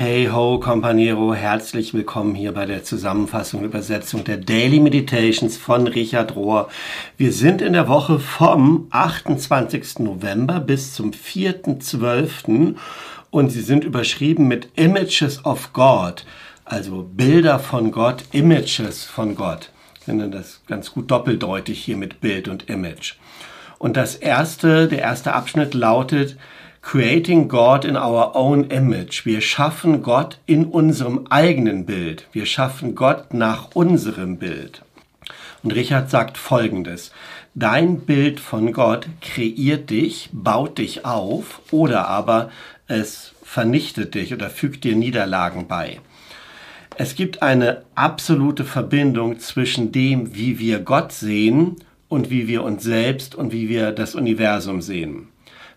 Hey ho, Companiero, herzlich willkommen hier bei der Zusammenfassung und Übersetzung der Daily Meditations von Richard Rohr. Wir sind in der Woche vom 28. November bis zum 4.12. und sie sind überschrieben mit Images of God, also Bilder von Gott, Images von Gott. Ich finde das ganz gut doppeldeutig hier mit Bild und Image. Und das erste, der erste Abschnitt lautet, Creating God in our own image. Wir schaffen Gott in unserem eigenen Bild. Wir schaffen Gott nach unserem Bild. Und Richard sagt Folgendes. Dein Bild von Gott kreiert dich, baut dich auf oder aber es vernichtet dich oder fügt dir Niederlagen bei. Es gibt eine absolute Verbindung zwischen dem, wie wir Gott sehen und wie wir uns selbst und wie wir das Universum sehen.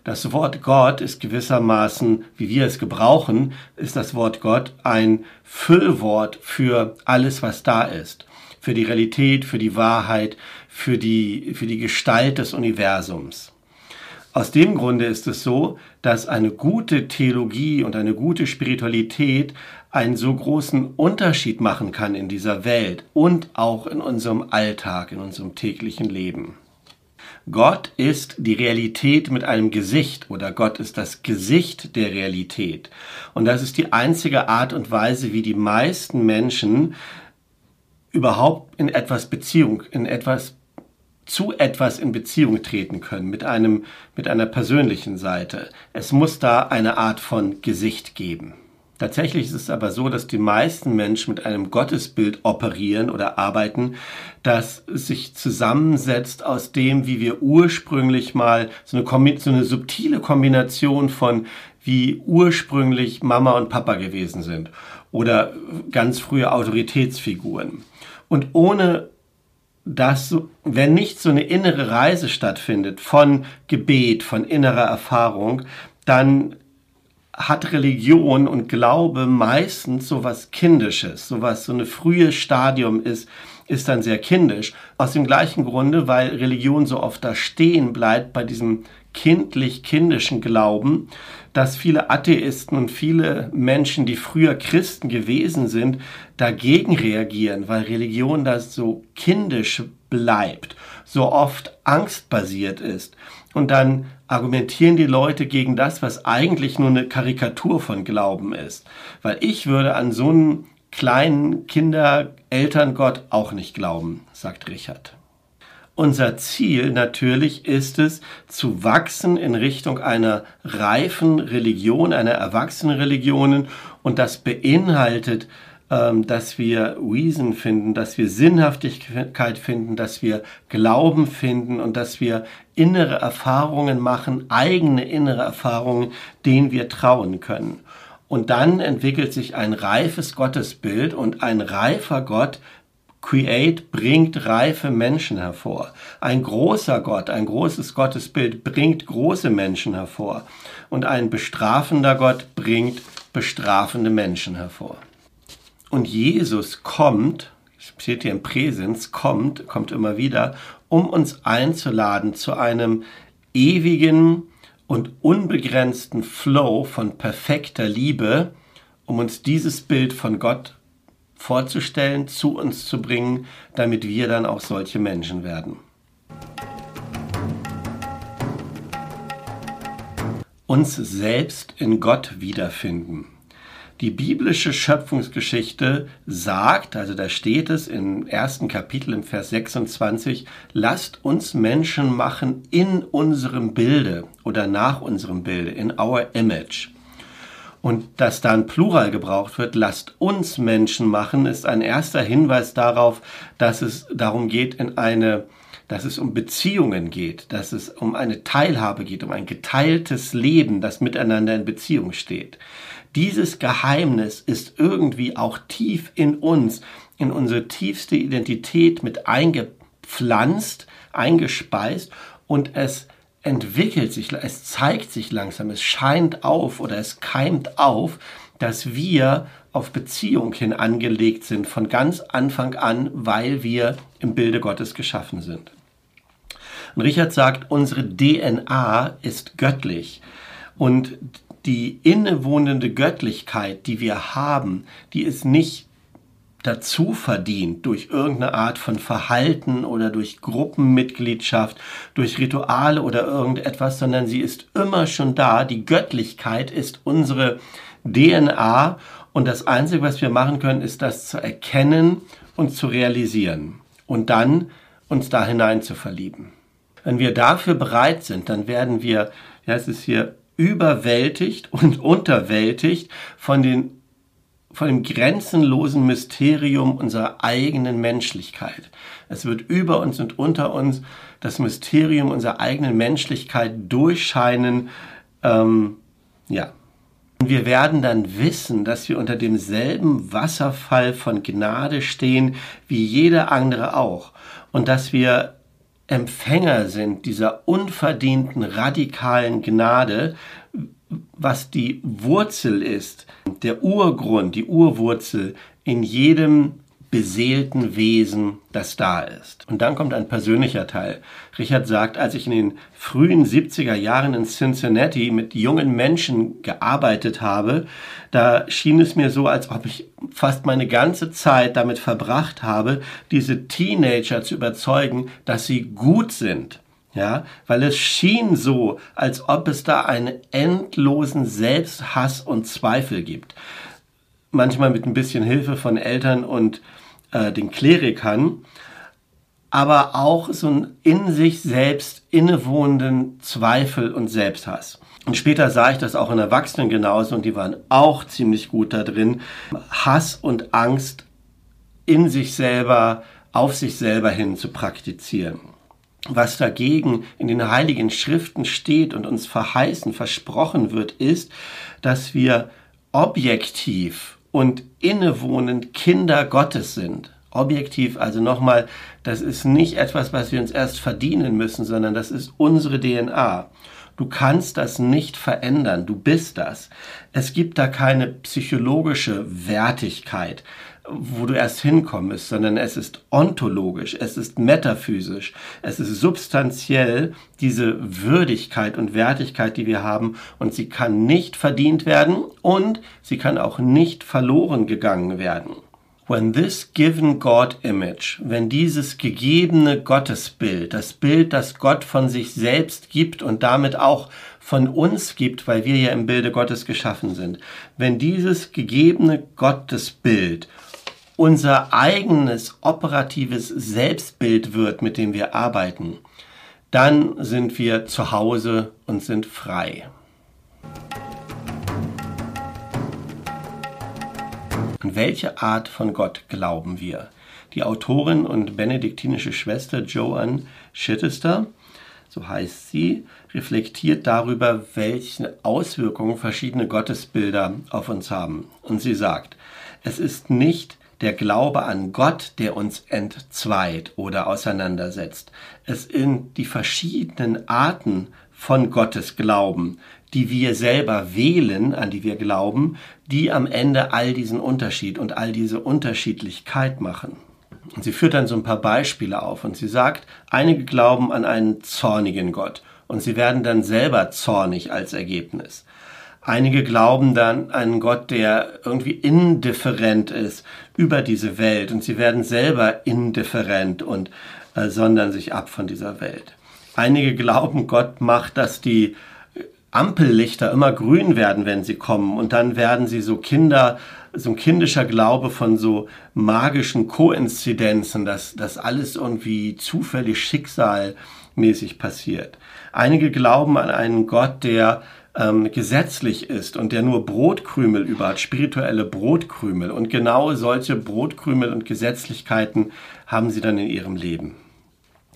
Das Wort Gott ist gewissermaßen, wie wir es gebrauchen, ist das Wort Gott ein Füllwort für alles, was da ist. Für die Realität, für die Wahrheit, für die, für die Gestalt des Universums. Aus dem Grunde ist es so, dass eine gute Theologie und eine gute Spiritualität einen so großen Unterschied machen kann in dieser Welt und auch in unserem Alltag, in unserem täglichen Leben. Gott ist die Realität mit einem Gesicht oder Gott ist das Gesicht der Realität. Und das ist die einzige Art und Weise, wie die meisten Menschen überhaupt in etwas Beziehung, in etwas zu etwas in Beziehung treten können, mit einem, mit einer persönlichen Seite. Es muss da eine Art von Gesicht geben. Tatsächlich ist es aber so, dass die meisten Menschen mit einem Gottesbild operieren oder arbeiten, das sich zusammensetzt aus dem, wie wir ursprünglich mal so eine, so eine subtile Kombination von wie ursprünglich Mama und Papa gewesen sind oder ganz frühe Autoritätsfiguren. Und ohne dass, wenn nicht so eine innere Reise stattfindet von Gebet, von innerer Erfahrung, dann hat Religion und Glaube meistens so was Kindisches, so was so eine frühe Stadium ist, ist dann sehr kindisch. Aus dem gleichen Grunde, weil Religion so oft da stehen bleibt bei diesem kindlich-kindischen Glauben, dass viele Atheisten und viele Menschen, die früher Christen gewesen sind, dagegen reagieren, weil Religion da so kindisch bleibt, so oft angstbasiert ist. Und dann argumentieren die Leute gegen das, was eigentlich nur eine Karikatur von Glauben ist. Weil ich würde an so einen kleinen Kinder-Elterngott auch nicht glauben, sagt Richard. Unser Ziel natürlich ist es, zu wachsen in Richtung einer reifen Religion, einer erwachsenen Religion. Und das beinhaltet dass wir Reason finden, dass wir Sinnhaftigkeit finden, dass wir Glauben finden und dass wir innere Erfahrungen machen, eigene innere Erfahrungen, denen wir trauen können. Und dann entwickelt sich ein reifes Gottesbild und ein reifer Gott Create bringt reife Menschen hervor. Ein großer Gott, ein großes Gottesbild bringt große Menschen hervor. Und ein bestrafender Gott bringt bestrafende Menschen hervor. Und Jesus kommt, steht hier im Präsens, kommt, kommt immer wieder, um uns einzuladen zu einem ewigen und unbegrenzten Flow von perfekter Liebe, um uns dieses Bild von Gott vorzustellen, zu uns zu bringen, damit wir dann auch solche Menschen werden. Uns selbst in Gott wiederfinden. Die biblische Schöpfungsgeschichte sagt, also da steht es im ersten Kapitel im Vers 26, lasst uns Menschen machen in unserem Bilde oder nach unserem Bilde, in our image. Und dass da ein Plural gebraucht wird, lasst uns Menschen machen, ist ein erster Hinweis darauf, dass es darum geht, in eine, dass es um Beziehungen geht, dass es um eine Teilhabe geht, um ein geteiltes Leben, das miteinander in Beziehung steht. Dieses Geheimnis ist irgendwie auch tief in uns, in unsere tiefste Identität mit eingepflanzt, eingespeist und es entwickelt sich, es zeigt sich langsam, es scheint auf oder es keimt auf, dass wir auf Beziehung hin angelegt sind von ganz Anfang an, weil wir im Bilde Gottes geschaffen sind. Und Richard sagt, unsere DNA ist göttlich. Und die innewohnende Göttlichkeit, die wir haben, die ist nicht dazu verdient durch irgendeine Art von Verhalten oder durch Gruppenmitgliedschaft, durch Rituale oder irgendetwas, sondern sie ist immer schon da. Die Göttlichkeit ist unsere DNA und das Einzige, was wir machen können, ist das zu erkennen und zu realisieren und dann uns da hinein zu verlieben. Wenn wir dafür bereit sind, dann werden wir, ja, es ist hier überwältigt und unterwältigt von den von dem grenzenlosen Mysterium unserer eigenen Menschlichkeit. Es wird über uns und unter uns das Mysterium unserer eigenen Menschlichkeit durchscheinen. Ähm, ja. Und wir werden dann wissen, dass wir unter demselben Wasserfall von Gnade stehen, wie jeder andere auch. Und dass wir Empfänger sind dieser unverdienten radikalen Gnade, was die Wurzel ist, der Urgrund, die Urwurzel in jedem beseelten Wesen, das da ist. Und dann kommt ein persönlicher Teil. Richard sagt, als ich in den frühen 70er Jahren in Cincinnati mit jungen Menschen gearbeitet habe, da schien es mir so, als ob ich fast meine ganze Zeit damit verbracht habe, diese Teenager zu überzeugen, dass sie gut sind. Ja, weil es schien so, als ob es da einen endlosen Selbsthass und Zweifel gibt. Manchmal mit ein bisschen Hilfe von Eltern und äh, den Klerikern, aber auch so einen in sich selbst innewohnenden Zweifel und Selbsthass. Und später sah ich das auch in Erwachsenen genauso und die waren auch ziemlich gut da drin, Hass und Angst in sich selber, auf sich selber hin zu praktizieren. Was dagegen in den heiligen Schriften steht und uns verheißen, versprochen wird, ist, dass wir objektiv und innewohnend Kinder Gottes sind. Objektiv, also nochmal, das ist nicht etwas, was wir uns erst verdienen müssen, sondern das ist unsere DNA. Du kannst das nicht verändern, du bist das. Es gibt da keine psychologische Wertigkeit, wo du erst hinkommst, sondern es ist ontologisch, es ist metaphysisch, es ist substanziell diese Würdigkeit und Wertigkeit, die wir haben und sie kann nicht verdient werden und sie kann auch nicht verloren gegangen werden. When this given God image, wenn dieses gegebene Gottesbild, das Bild, das Gott von sich selbst gibt und damit auch von uns gibt, weil wir ja im Bilde Gottes geschaffen sind, wenn dieses gegebene Gottesbild unser eigenes operatives Selbstbild wird, mit dem wir arbeiten, dann sind wir zu Hause und sind frei. An welche Art von Gott glauben wir? Die Autorin und benediktinische Schwester Joanne Chittester, so heißt sie, reflektiert darüber, welche Auswirkungen verschiedene Gottesbilder auf uns haben. Und sie sagt, es ist nicht der Glaube an Gott, der uns entzweit oder auseinandersetzt. Es sind die verschiedenen Arten von Gottes Glauben, die wir selber wählen, an die wir glauben, die am Ende all diesen Unterschied und all diese Unterschiedlichkeit machen. Und sie führt dann so ein paar Beispiele auf und sie sagt, einige glauben an einen zornigen Gott und sie werden dann selber zornig als Ergebnis. Einige glauben dann an Gott, der irgendwie indifferent ist über diese Welt und sie werden selber indifferent und äh, sondern sich ab von dieser Welt. Einige glauben, Gott macht, dass die Ampellichter immer grün werden, wenn sie kommen. Und dann werden sie so Kinder, so ein kindischer Glaube von so magischen Koinzidenzen, dass das alles irgendwie zufällig schicksalmäßig passiert. Einige glauben an einen Gott, der ähm, gesetzlich ist und der nur Brotkrümel über hat, spirituelle Brotkrümel. Und genau solche Brotkrümel und Gesetzlichkeiten haben sie dann in ihrem Leben.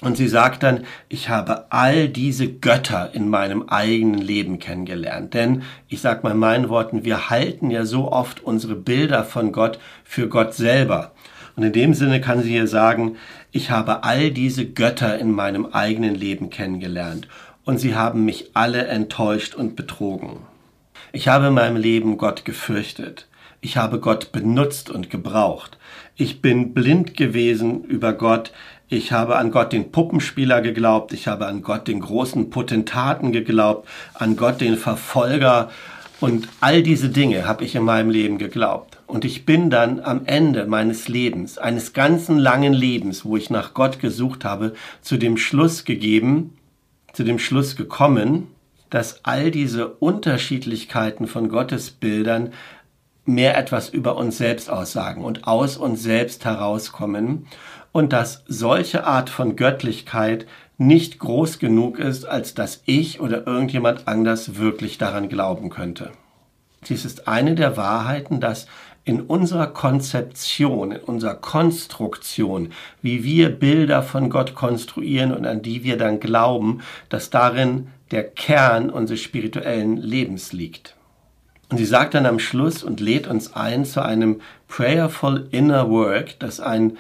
Und sie sagt dann, ich habe all diese Götter in meinem eigenen Leben kennengelernt. Denn, ich sag mal in meinen Worten, wir halten ja so oft unsere Bilder von Gott für Gott selber. Und in dem Sinne kann sie hier sagen, ich habe all diese Götter in meinem eigenen Leben kennengelernt. Und sie haben mich alle enttäuscht und betrogen. Ich habe in meinem Leben Gott gefürchtet. Ich habe Gott benutzt und gebraucht. Ich bin blind gewesen über Gott. Ich habe an Gott den Puppenspieler geglaubt, ich habe an Gott den großen Potentaten geglaubt, an Gott den Verfolger Und all diese Dinge habe ich in meinem Leben geglaubt. Und ich bin dann am Ende meines Lebens, eines ganzen langen Lebens, wo ich nach Gott gesucht habe, zu dem Schluss gegeben, zu dem Schluss gekommen, dass all diese Unterschiedlichkeiten von Gottesbildern mehr etwas über uns selbst aussagen und aus uns selbst herauskommen und dass solche Art von Göttlichkeit nicht groß genug ist, als dass ich oder irgendjemand anders wirklich daran glauben könnte. Dies ist eine der Wahrheiten, dass in unserer Konzeption, in unserer Konstruktion, wie wir Bilder von Gott konstruieren und an die wir dann glauben, dass darin der Kern unseres spirituellen Lebens liegt. Und sie sagt dann am Schluss und lädt uns ein zu einem prayerful inner work, das ein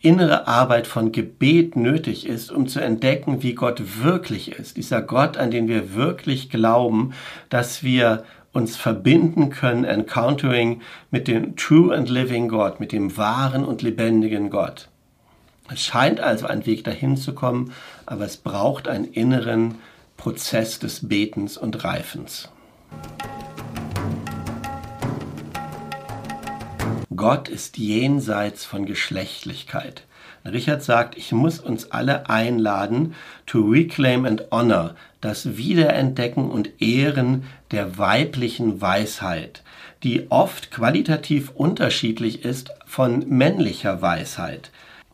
innere Arbeit von Gebet nötig ist, um zu entdecken, wie Gott wirklich ist. Dieser Gott, an den wir wirklich glauben, dass wir uns verbinden können, encountering mit dem true and living God, mit dem wahren und lebendigen Gott. Es scheint also ein Weg dahin zu kommen, aber es braucht einen inneren Prozess des Betens und Reifens. Gott ist jenseits von Geschlechtlichkeit. Richard sagt, ich muss uns alle einladen, to reclaim and honor, das Wiederentdecken und Ehren der weiblichen Weisheit, die oft qualitativ unterschiedlich ist von männlicher Weisheit.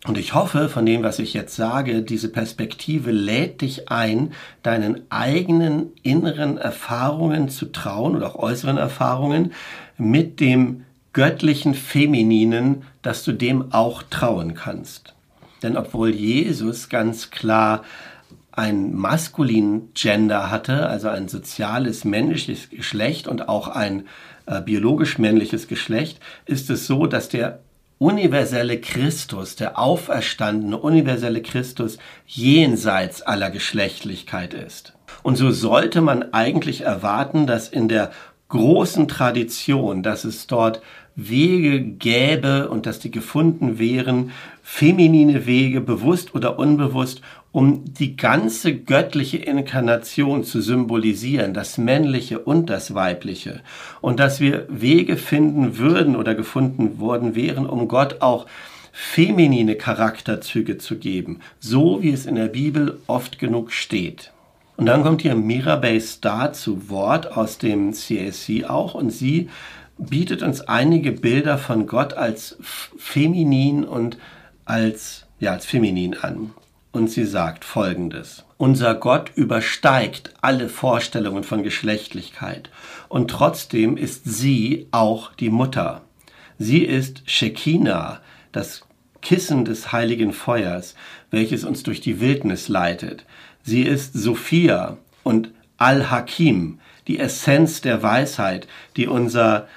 Und ich hoffe, von dem, was ich jetzt sage, diese Perspektive lädt dich ein, deinen eigenen inneren Erfahrungen zu trauen oder auch äußeren Erfahrungen mit dem göttlichen Femininen, dass du dem auch trauen kannst. Denn obwohl Jesus ganz klar ein maskulin Gender hatte, also ein soziales männliches Geschlecht und auch ein äh, biologisch männliches Geschlecht, ist es so, dass der universelle Christus, der auferstandene universelle Christus jenseits aller Geschlechtlichkeit ist. Und so sollte man eigentlich erwarten, dass in der großen Tradition, dass es dort Wege gäbe und dass die gefunden wären, feminine Wege, bewusst oder unbewusst, um die ganze göttliche Inkarnation zu symbolisieren, das Männliche und das Weibliche. Und dass wir Wege finden würden oder gefunden worden wären, um Gott auch feminine Charakterzüge zu geben, so wie es in der Bibel oft genug steht. Und dann kommt hier Mirabay Star zu Wort aus dem CSC auch und sie bietet uns einige Bilder von Gott als feminin und als, ja, als feminin an. Und sie sagt folgendes. Unser Gott übersteigt alle Vorstellungen von Geschlechtlichkeit und trotzdem ist sie auch die Mutter. Sie ist Shekinah, das Kissen des heiligen Feuers, welches uns durch die Wildnis leitet. Sie ist Sophia und Al-Hakim, die Essenz der Weisheit, die unser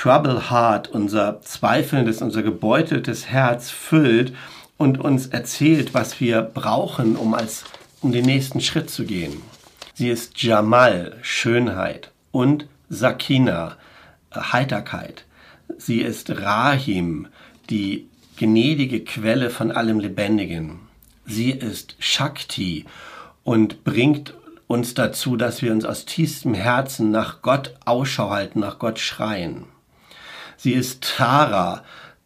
Trouble Heart, unser zweifelndes, unser gebeuteltes Herz füllt und uns erzählt, was wir brauchen, um als um den nächsten Schritt zu gehen. Sie ist Jamal, Schönheit und Sakina, Heiterkeit. Sie ist Rahim, die gnädige Quelle von allem Lebendigen. Sie ist Shakti und bringt uns dazu, dass wir uns aus tiefstem Herzen nach Gott Ausschau halten, nach Gott schreien. Sie ist Tara,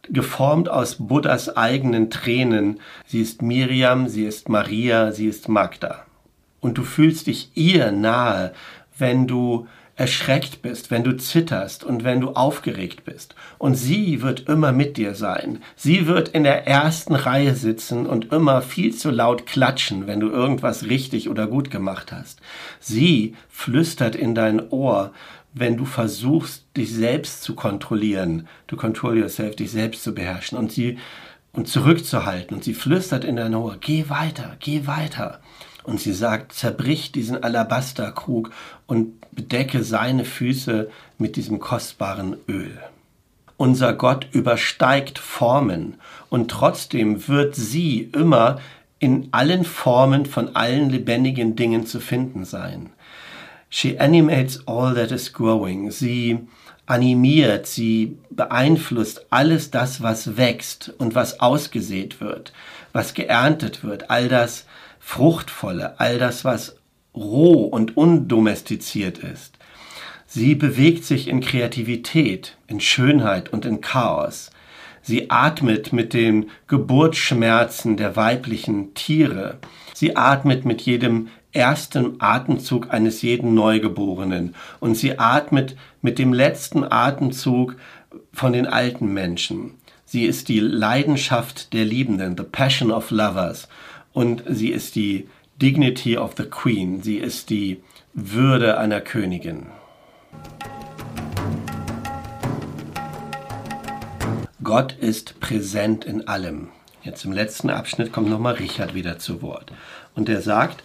geformt aus Buddhas eigenen Tränen. Sie ist Miriam, sie ist Maria, sie ist Magda. Und du fühlst dich ihr nahe, wenn du erschreckt bist, wenn du zitterst und wenn du aufgeregt bist. Und sie wird immer mit dir sein. Sie wird in der ersten Reihe sitzen und immer viel zu laut klatschen, wenn du irgendwas richtig oder gut gemacht hast. Sie flüstert in dein Ohr wenn du versuchst, dich selbst zu kontrollieren, to control yourself, dich selbst zu beherrschen und sie und zurückzuhalten und sie flüstert in dein Ohr, geh weiter, geh weiter. Und sie sagt, zerbrich diesen Alabasterkrug und bedecke seine Füße mit diesem kostbaren Öl. Unser Gott übersteigt Formen und trotzdem wird sie immer in allen Formen von allen lebendigen Dingen zu finden sein. She animates all that is growing. Sie animiert, sie beeinflusst alles das, was wächst und was ausgesät wird, was geerntet wird, all das Fruchtvolle, all das, was roh und undomestiziert ist. Sie bewegt sich in Kreativität, in Schönheit und in Chaos. Sie atmet mit den Geburtsschmerzen der weiblichen Tiere. Sie atmet mit jedem ersten Atemzug eines jeden Neugeborenen. Und sie atmet mit dem letzten Atemzug von den alten Menschen. Sie ist die Leidenschaft der Liebenden, the passion of lovers. Und sie ist die dignity of the queen. Sie ist die Würde einer Königin. Gott ist präsent in allem. Jetzt im letzten Abschnitt kommt nochmal Richard wieder zu Wort. Und er sagt,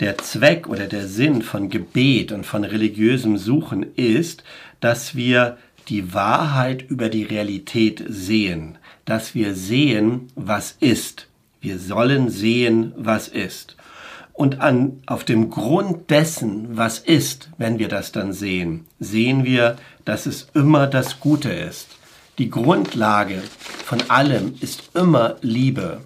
der Zweck oder der Sinn von Gebet und von religiösem Suchen ist, dass wir die Wahrheit über die Realität sehen, dass wir sehen, was ist. Wir sollen sehen, was ist. Und an, auf dem Grund dessen, was ist, wenn wir das dann sehen, sehen wir, dass es immer das Gute ist. Die Grundlage von allem ist immer Liebe.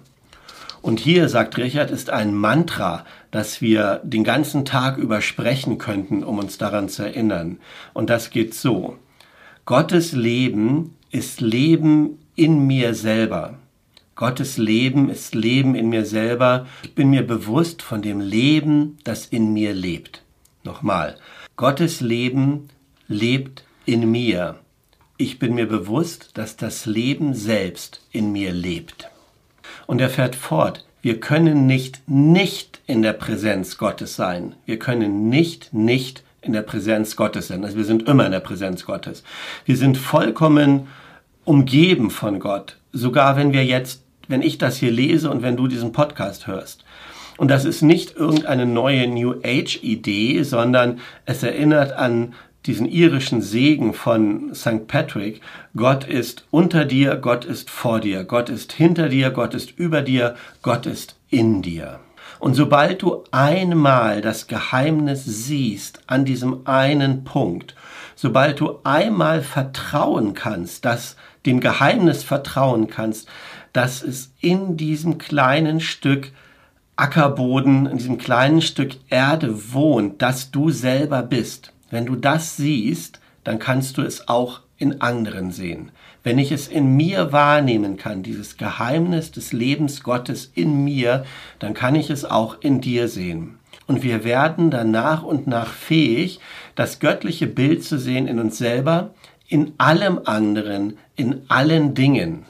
Und hier, sagt Richard, ist ein Mantra, das wir den ganzen Tag über sprechen könnten, um uns daran zu erinnern. Und das geht so. Gottes Leben ist Leben in mir selber. Gottes Leben ist Leben in mir selber. Ich bin mir bewusst von dem Leben, das in mir lebt. Nochmal. Gottes Leben lebt in mir ich bin mir bewusst, dass das Leben selbst in mir lebt. Und er fährt fort, wir können nicht nicht in der Präsenz Gottes sein. Wir können nicht nicht in der Präsenz Gottes sein. Also wir sind immer in der Präsenz Gottes. Wir sind vollkommen umgeben von Gott. Sogar wenn wir jetzt, wenn ich das hier lese und wenn du diesen Podcast hörst. Und das ist nicht irgendeine neue New Age Idee, sondern es erinnert an diesen irischen Segen von St. Patrick, Gott ist unter dir, Gott ist vor dir, Gott ist hinter dir, Gott ist über dir, Gott ist in dir. Und sobald du einmal das Geheimnis siehst an diesem einen Punkt, sobald du einmal vertrauen kannst, dass dem Geheimnis vertrauen kannst, dass es in diesem kleinen Stück Ackerboden, in diesem kleinen Stück Erde wohnt, dass du selber bist, wenn du das siehst, dann kannst du es auch in anderen sehen. Wenn ich es in mir wahrnehmen kann, dieses Geheimnis des Lebens Gottes in mir, dann kann ich es auch in dir sehen. Und wir werden dann nach und nach fähig, das göttliche Bild zu sehen in uns selber, in allem anderen, in allen Dingen.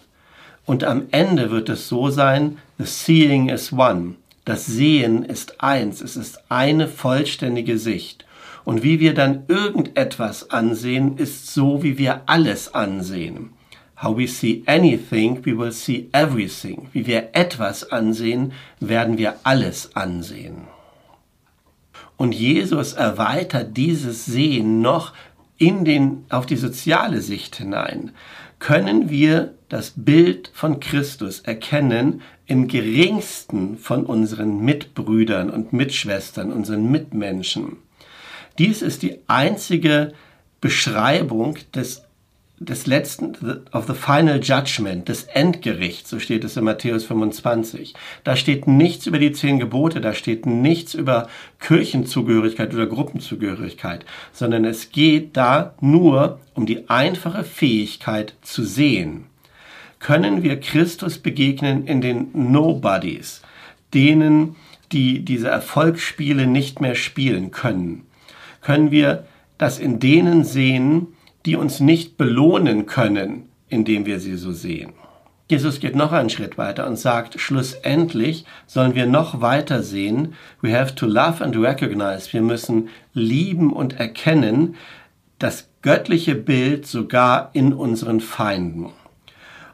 Und am Ende wird es so sein, the seeing is one. Das Sehen ist eins, es ist eine vollständige Sicht. Und wie wir dann irgendetwas ansehen, ist so, wie wir alles ansehen. How we see anything, we will see everything. Wie wir etwas ansehen, werden wir alles ansehen. Und Jesus erweitert dieses Sehen noch in den, auf die soziale Sicht hinein. Können wir das Bild von Christus erkennen im geringsten von unseren Mitbrüdern und Mitschwestern, unseren Mitmenschen? Dies ist die einzige Beschreibung des, des letzten, of the final judgment, des Endgerichts, so steht es in Matthäus 25. Da steht nichts über die zehn Gebote, da steht nichts über Kirchenzugehörigkeit oder Gruppenzugehörigkeit, sondern es geht da nur um die einfache Fähigkeit zu sehen. Können wir Christus begegnen in den Nobodies, denen, die diese Erfolgsspiele nicht mehr spielen können? Können wir das in denen sehen, die uns nicht belohnen können, indem wir sie so sehen. Jesus geht noch einen Schritt weiter und sagt, schlussendlich sollen wir noch weiter sehen, we have to love and recognize, wir müssen lieben und erkennen das göttliche Bild sogar in unseren Feinden.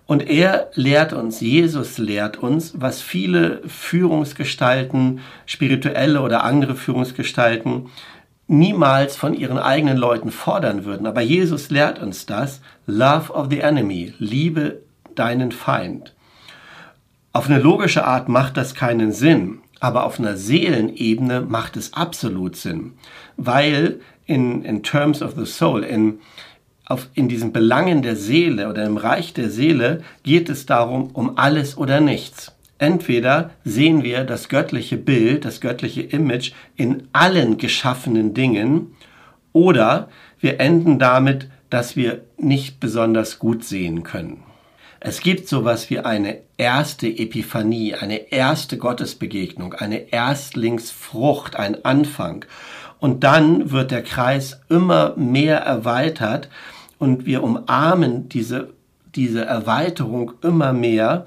Und er lehrt uns, Jesus lehrt uns, was viele Führungsgestalten, spirituelle oder andere Führungsgestalten niemals von ihren eigenen Leuten fordern würden. Aber Jesus lehrt uns das. Love of the enemy. Liebe deinen Feind. Auf eine logische Art macht das keinen Sinn, aber auf einer Seelenebene macht es absolut Sinn, weil in, in terms of the soul, in, auf, in diesen Belangen der Seele oder im Reich der Seele geht es darum, um alles oder nichts. Entweder sehen wir das göttliche Bild, das göttliche Image in allen geschaffenen Dingen Oder wir enden damit, dass wir nicht besonders gut sehen können. Es gibt sowas wie eine erste Epiphanie, eine erste Gottesbegegnung, eine Erstlingsfrucht, ein Anfang. Und dann wird der Kreis immer mehr erweitert und wir umarmen diese, diese Erweiterung immer mehr,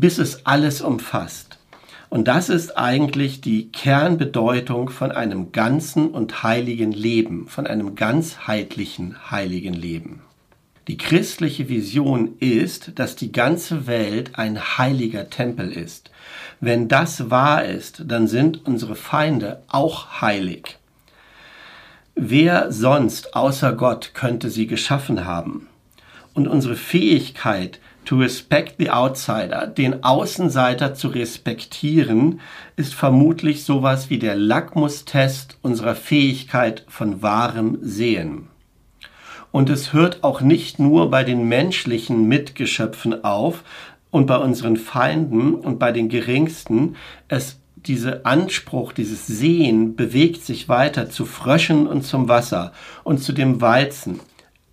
bis es alles umfasst. Und das ist eigentlich die Kernbedeutung von einem ganzen und heiligen Leben, von einem ganzheitlichen heiligen Leben. Die christliche Vision ist, dass die ganze Welt ein heiliger Tempel ist. Wenn das wahr ist, dann sind unsere Feinde auch heilig. Wer sonst außer Gott könnte sie geschaffen haben? Und unsere Fähigkeit, to respect the outsider, den Außenseiter zu respektieren, ist vermutlich sowas wie der Lackmustest unserer Fähigkeit von wahrem Sehen. Und es hört auch nicht nur bei den menschlichen Mitgeschöpfen auf und bei unseren Feinden und bei den Geringsten. Es dieser Anspruch, dieses Sehen bewegt sich weiter zu Fröschen und zum Wasser und zu dem Weizen.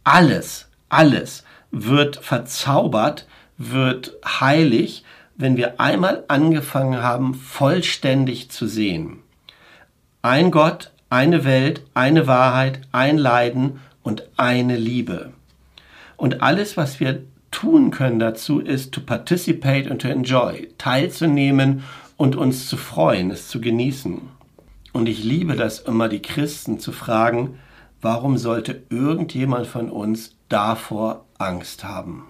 Alles, alles wird verzaubert, wird heilig, wenn wir einmal angefangen haben, vollständig zu sehen. Ein Gott, eine Welt, eine Wahrheit, ein Leiden und eine Liebe. Und alles, was wir tun können dazu, ist to participate and to enjoy, teilzunehmen und uns zu freuen, es zu genießen. Und ich liebe das immer, die Christen zu fragen, warum sollte irgendjemand von uns davor Angst haben?